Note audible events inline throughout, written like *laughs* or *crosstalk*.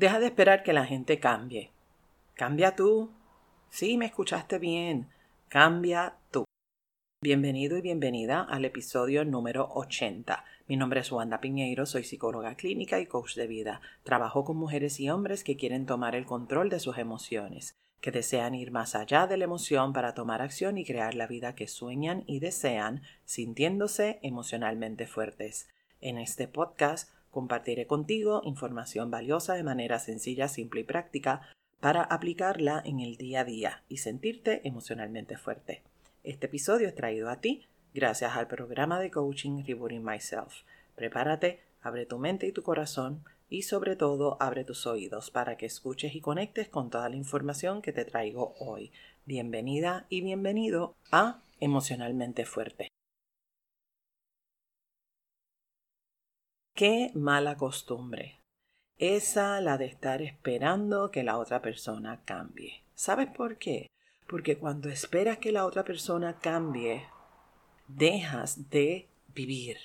Deja de esperar que la gente cambie. Cambia tú. Sí, me escuchaste bien. Cambia tú. Bienvenido y bienvenida al episodio número 80. Mi nombre es Wanda Piñeiro, soy psicóloga clínica y coach de vida. Trabajo con mujeres y hombres que quieren tomar el control de sus emociones, que desean ir más allá de la emoción para tomar acción y crear la vida que sueñan y desean, sintiéndose emocionalmente fuertes. En este podcast compartiré contigo información valiosa de manera sencilla, simple y práctica para aplicarla en el día a día y sentirte emocionalmente fuerte. Este episodio es traído a ti gracias al programa de coaching Rebooting Myself. Prepárate, abre tu mente y tu corazón y sobre todo abre tus oídos para que escuches y conectes con toda la información que te traigo hoy. Bienvenida y bienvenido a Emocionalmente Fuerte. Qué mala costumbre. Esa la de estar esperando que la otra persona cambie. ¿Sabes por qué? Porque cuando esperas que la otra persona cambie, dejas de vivir.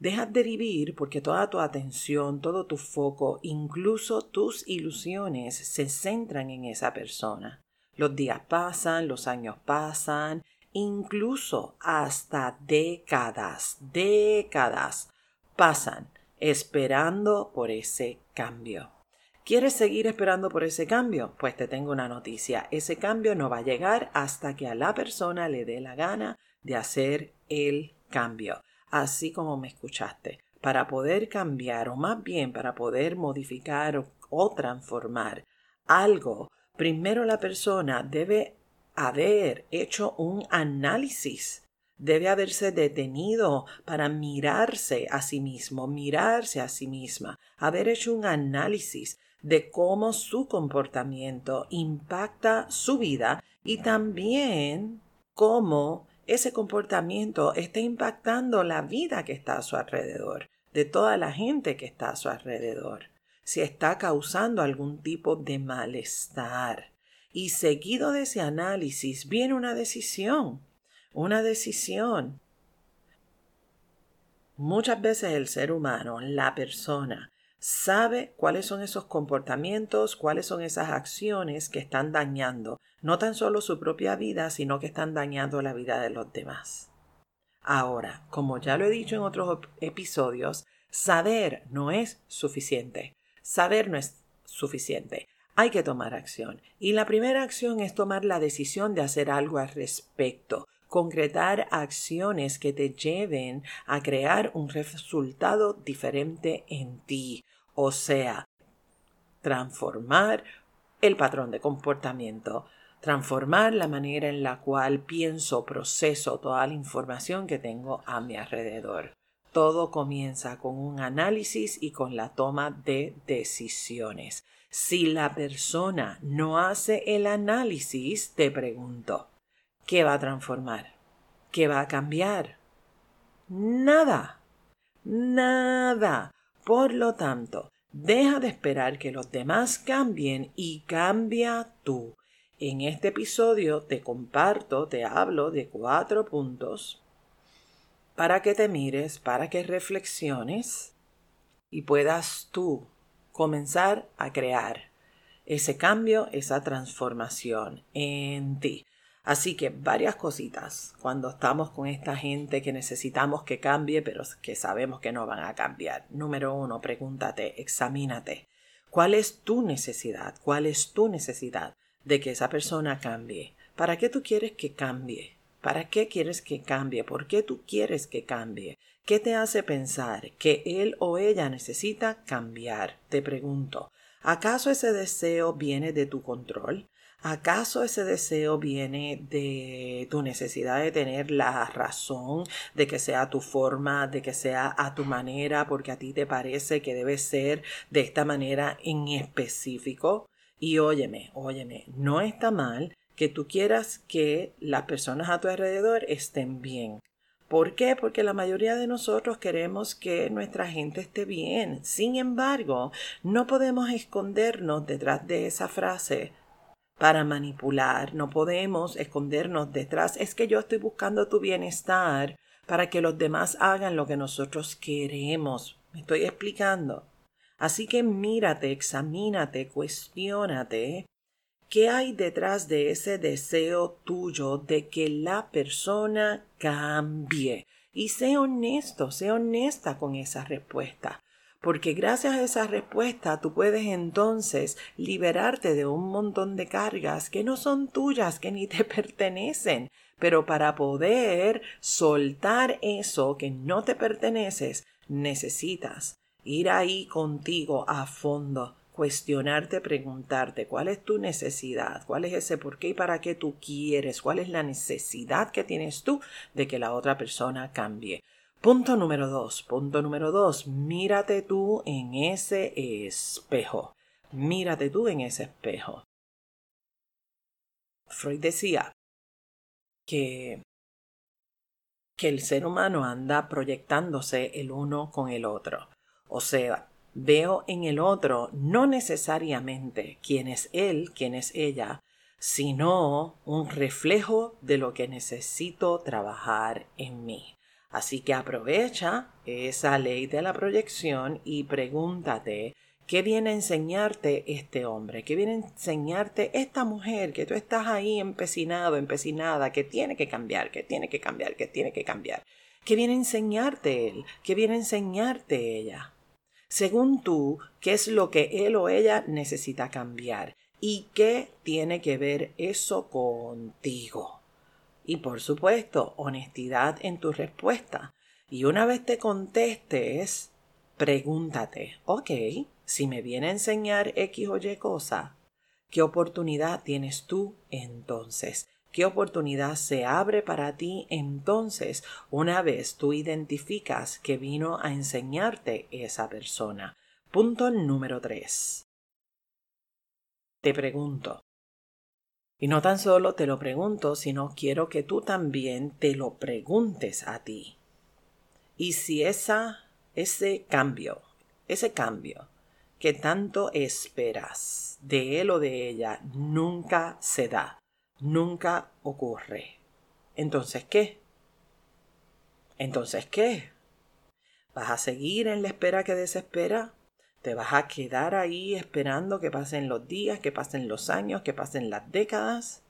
Dejas de vivir porque toda tu atención, todo tu foco, incluso tus ilusiones se centran en esa persona. Los días pasan, los años pasan, incluso hasta décadas, décadas pasan esperando por ese cambio. ¿Quieres seguir esperando por ese cambio? Pues te tengo una noticia. Ese cambio no va a llegar hasta que a la persona le dé la gana de hacer el cambio. Así como me escuchaste. Para poder cambiar o más bien para poder modificar o, o transformar algo, primero la persona debe haber hecho un análisis debe haberse detenido para mirarse a sí mismo, mirarse a sí misma, haber hecho un análisis de cómo su comportamiento impacta su vida y también cómo ese comportamiento está impactando la vida que está a su alrededor, de toda la gente que está a su alrededor, si está causando algún tipo de malestar. Y seguido de ese análisis viene una decisión una decisión. Muchas veces el ser humano, la persona, sabe cuáles son esos comportamientos, cuáles son esas acciones que están dañando no tan solo su propia vida, sino que están dañando la vida de los demás. Ahora, como ya lo he dicho en otros episodios, saber no es suficiente. Saber no es suficiente. Hay que tomar acción. Y la primera acción es tomar la decisión de hacer algo al respecto concretar acciones que te lleven a crear un resultado diferente en ti, o sea, transformar el patrón de comportamiento, transformar la manera en la cual pienso, proceso toda la información que tengo a mi alrededor. Todo comienza con un análisis y con la toma de decisiones. Si la persona no hace el análisis, te pregunto, ¿Qué va a transformar? ¿Qué va a cambiar? Nada. Nada. Por lo tanto, deja de esperar que los demás cambien y cambia tú. En este episodio te comparto, te hablo de cuatro puntos para que te mires, para que reflexiones y puedas tú comenzar a crear ese cambio, esa transformación en ti. Así que varias cositas cuando estamos con esta gente que necesitamos que cambie, pero que sabemos que no van a cambiar. Número uno, pregúntate, examínate. ¿Cuál es tu necesidad? ¿Cuál es tu necesidad de que esa persona cambie? ¿Para qué tú quieres que cambie? ¿Para qué quieres que cambie? ¿Por qué tú quieres que cambie? ¿Qué te hace pensar que él o ella necesita cambiar? Te pregunto, ¿acaso ese deseo viene de tu control? ¿Acaso ese deseo viene de tu necesidad de tener la razón, de que sea tu forma, de que sea a tu manera, porque a ti te parece que debe ser de esta manera en específico? Y óyeme, óyeme, no está mal que tú quieras que las personas a tu alrededor estén bien. ¿Por qué? Porque la mayoría de nosotros queremos que nuestra gente esté bien. Sin embargo, no podemos escondernos detrás de esa frase para manipular. No podemos escondernos detrás. Es que yo estoy buscando tu bienestar para que los demás hagan lo que nosotros queremos. ¿Me estoy explicando? Así que mírate, examínate, cuestiónate ¿Qué hay detrás de ese deseo tuyo de que la persona cambie? Y sé honesto, sé honesta con esa respuesta. Porque gracias a esa respuesta tú puedes entonces liberarte de un montón de cargas que no son tuyas, que ni te *laughs* pertenecen. Pero para poder soltar eso que no te perteneces, necesitas ir ahí contigo a fondo, cuestionarte, preguntarte cuál es tu necesidad, cuál es ese por qué y para qué tú quieres, cuál es la necesidad que tienes tú de que la otra persona cambie. Punto número dos, punto número dos, mírate tú en ese espejo, mírate tú en ese espejo. Freud decía que, que el ser humano anda proyectándose el uno con el otro. O sea, veo en el otro no necesariamente quién es él, quién es ella, sino un reflejo de lo que necesito trabajar en mí. Así que aprovecha esa ley de la proyección y pregúntate ¿Qué viene a enseñarte este hombre? ¿Qué viene a enseñarte esta mujer que tú estás ahí empecinado, empecinada, que tiene que cambiar, que tiene que cambiar, que tiene que cambiar? ¿Qué viene a enseñarte él? ¿Qué viene a enseñarte ella? según tú, qué es lo que él o ella necesita cambiar y qué tiene que ver eso contigo. Y por supuesto, honestidad en tu respuesta. Y una vez te contestes, pregúntate, ok, si me viene a enseñar X o Y cosa, ¿qué oportunidad tienes tú entonces? ¿Qué oportunidad se abre para ti entonces una vez tú identificas que vino a enseñarte esa persona? Punto número 3. Te pregunto. Y no tan solo te lo pregunto, sino quiero que tú también te lo preguntes a ti. Y si esa, ese cambio, ese cambio que tanto esperas de él o de ella nunca se da, nunca ocurre. Entonces, ¿qué? Entonces, ¿qué? ¿Vas a seguir en la espera que desespera? ¿Te vas a quedar ahí esperando que pasen los días, que pasen los años, que pasen las décadas?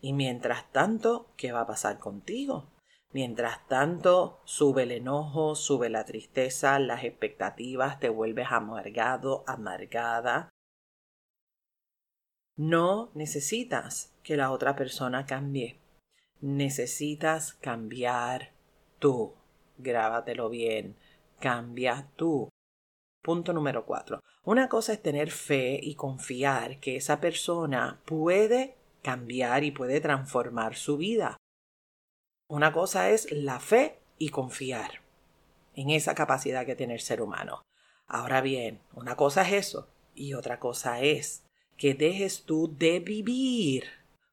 Y mientras tanto, ¿qué va a pasar contigo? Mientras tanto, sube el enojo, sube la tristeza, las expectativas, te vuelves amargado, amargada, no necesitas que la otra persona cambie. Necesitas cambiar tú. Grábatelo bien. Cambia tú. Punto número cuatro. Una cosa es tener fe y confiar que esa persona puede cambiar y puede transformar su vida. Una cosa es la fe y confiar en esa capacidad que tiene el ser humano. Ahora bien, una cosa es eso y otra cosa es que dejes tú de vivir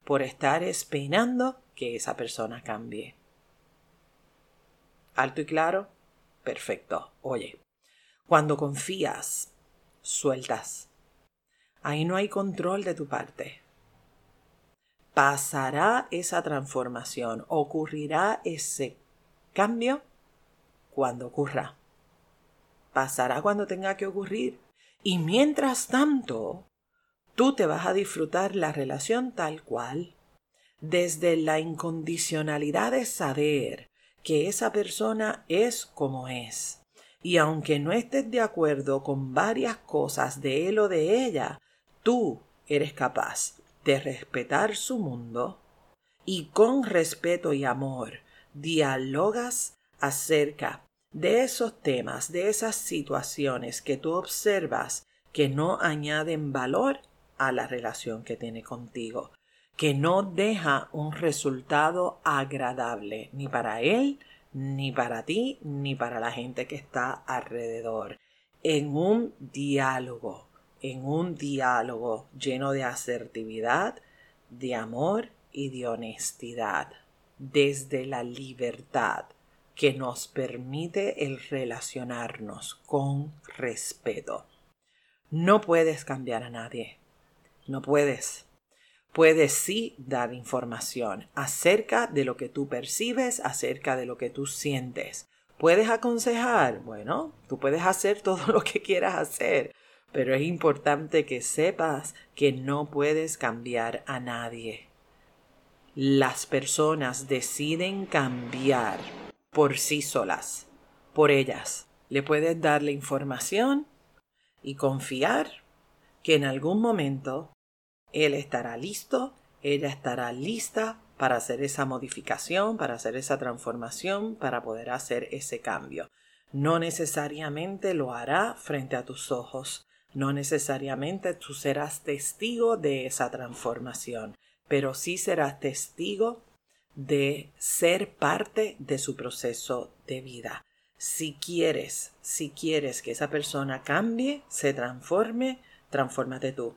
por estar esperando que esa persona cambie. ¿Alto y claro? Perfecto. Oye, cuando confías, sueltas. Ahí no hay control de tu parte. Pasará esa transformación, ocurrirá ese cambio cuando ocurra. Pasará cuando tenga que ocurrir. Y mientras tanto, Tú te vas a disfrutar la relación tal cual, desde la incondicionalidad de saber que esa persona es como es. Y aunque no estés de acuerdo con varias cosas de él o de ella, tú eres capaz de respetar su mundo y con respeto y amor dialogas acerca de esos temas, de esas situaciones que tú observas que no añaden valor a la relación que tiene contigo, que no deja un resultado agradable ni para él, ni para ti, ni para la gente que está alrededor. En un diálogo, en un diálogo lleno de asertividad, de amor y de honestidad, desde la libertad que nos permite el relacionarnos con respeto. No puedes cambiar a nadie, no puedes. Puedes sí dar información acerca de lo que tú percibes, acerca de lo que tú sientes. ¿Puedes aconsejar? Bueno, tú puedes hacer *laughs* todo lo que quieras hacer, pero es importante que sepas que no puedes cambiar a nadie. Las personas deciden cambiar por sí solas, por ellas. Le puedes dar la información y confiar que en algún momento él estará listo, ella estará lista para hacer esa modificación, para hacer esa transformación, para poder hacer ese cambio. No necesariamente lo hará frente a tus ojos, no necesariamente tú serás testigo de esa transformación, pero sí serás testigo de ser parte de su proceso de vida. Si quieres, si quieres que esa persona cambie, se transforme, transfórmate tú.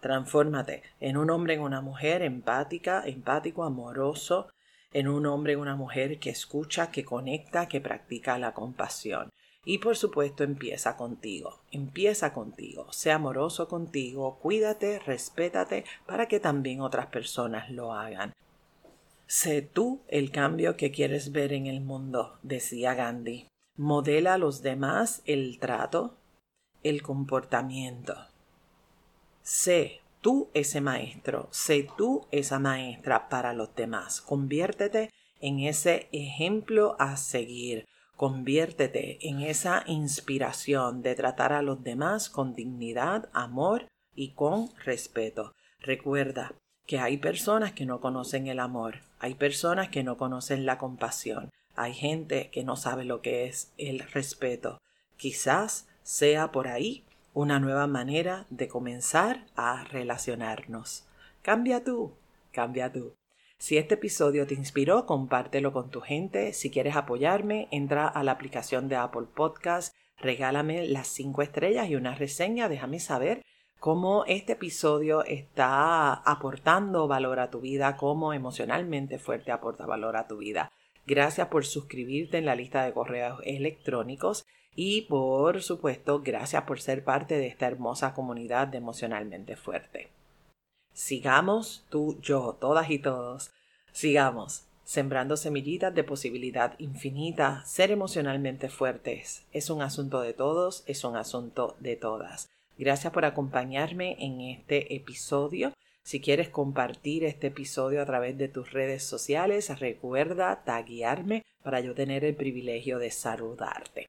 Transfórmate en un hombre, en una mujer empática, empático, amoroso, en un hombre, en una mujer que escucha, que conecta, que practica la compasión. Y por supuesto empieza contigo, empieza contigo, sea amoroso contigo, cuídate, respétate para que también otras personas lo hagan. Sé tú el cambio que quieres ver en el mundo, decía Gandhi. Modela a los demás el trato, el comportamiento. Sé tú ese maestro, sé tú esa maestra para los demás. Conviértete en ese ejemplo a seguir. Conviértete en esa inspiración de tratar a los demás con dignidad, amor y con respeto. Recuerda que hay personas que no conocen el amor, hay personas que no conocen la compasión, hay gente que no sabe lo que es el respeto. Quizás sea por ahí una nueva manera de comenzar a relacionarnos. Cambia tú, cambia tú. Si este episodio te inspiró, compártelo con tu gente. Si quieres apoyarme, entra a la aplicación de Apple Podcast, regálame las cinco estrellas y una reseña, déjame saber cómo este episodio está aportando valor a tu vida, cómo emocionalmente fuerte aporta valor a tu vida. Gracias por suscribirte en la lista de correos electrónicos y por supuesto gracias por ser parte de esta hermosa comunidad de emocionalmente fuerte. Sigamos tú, yo, todas y todos. Sigamos sembrando semillitas de posibilidad infinita. Ser emocionalmente fuertes es un asunto de todos, es un asunto de todas. Gracias por acompañarme en este episodio. Si quieres compartir este episodio a través de tus redes sociales, recuerda taguearme para yo tener el privilegio de saludarte.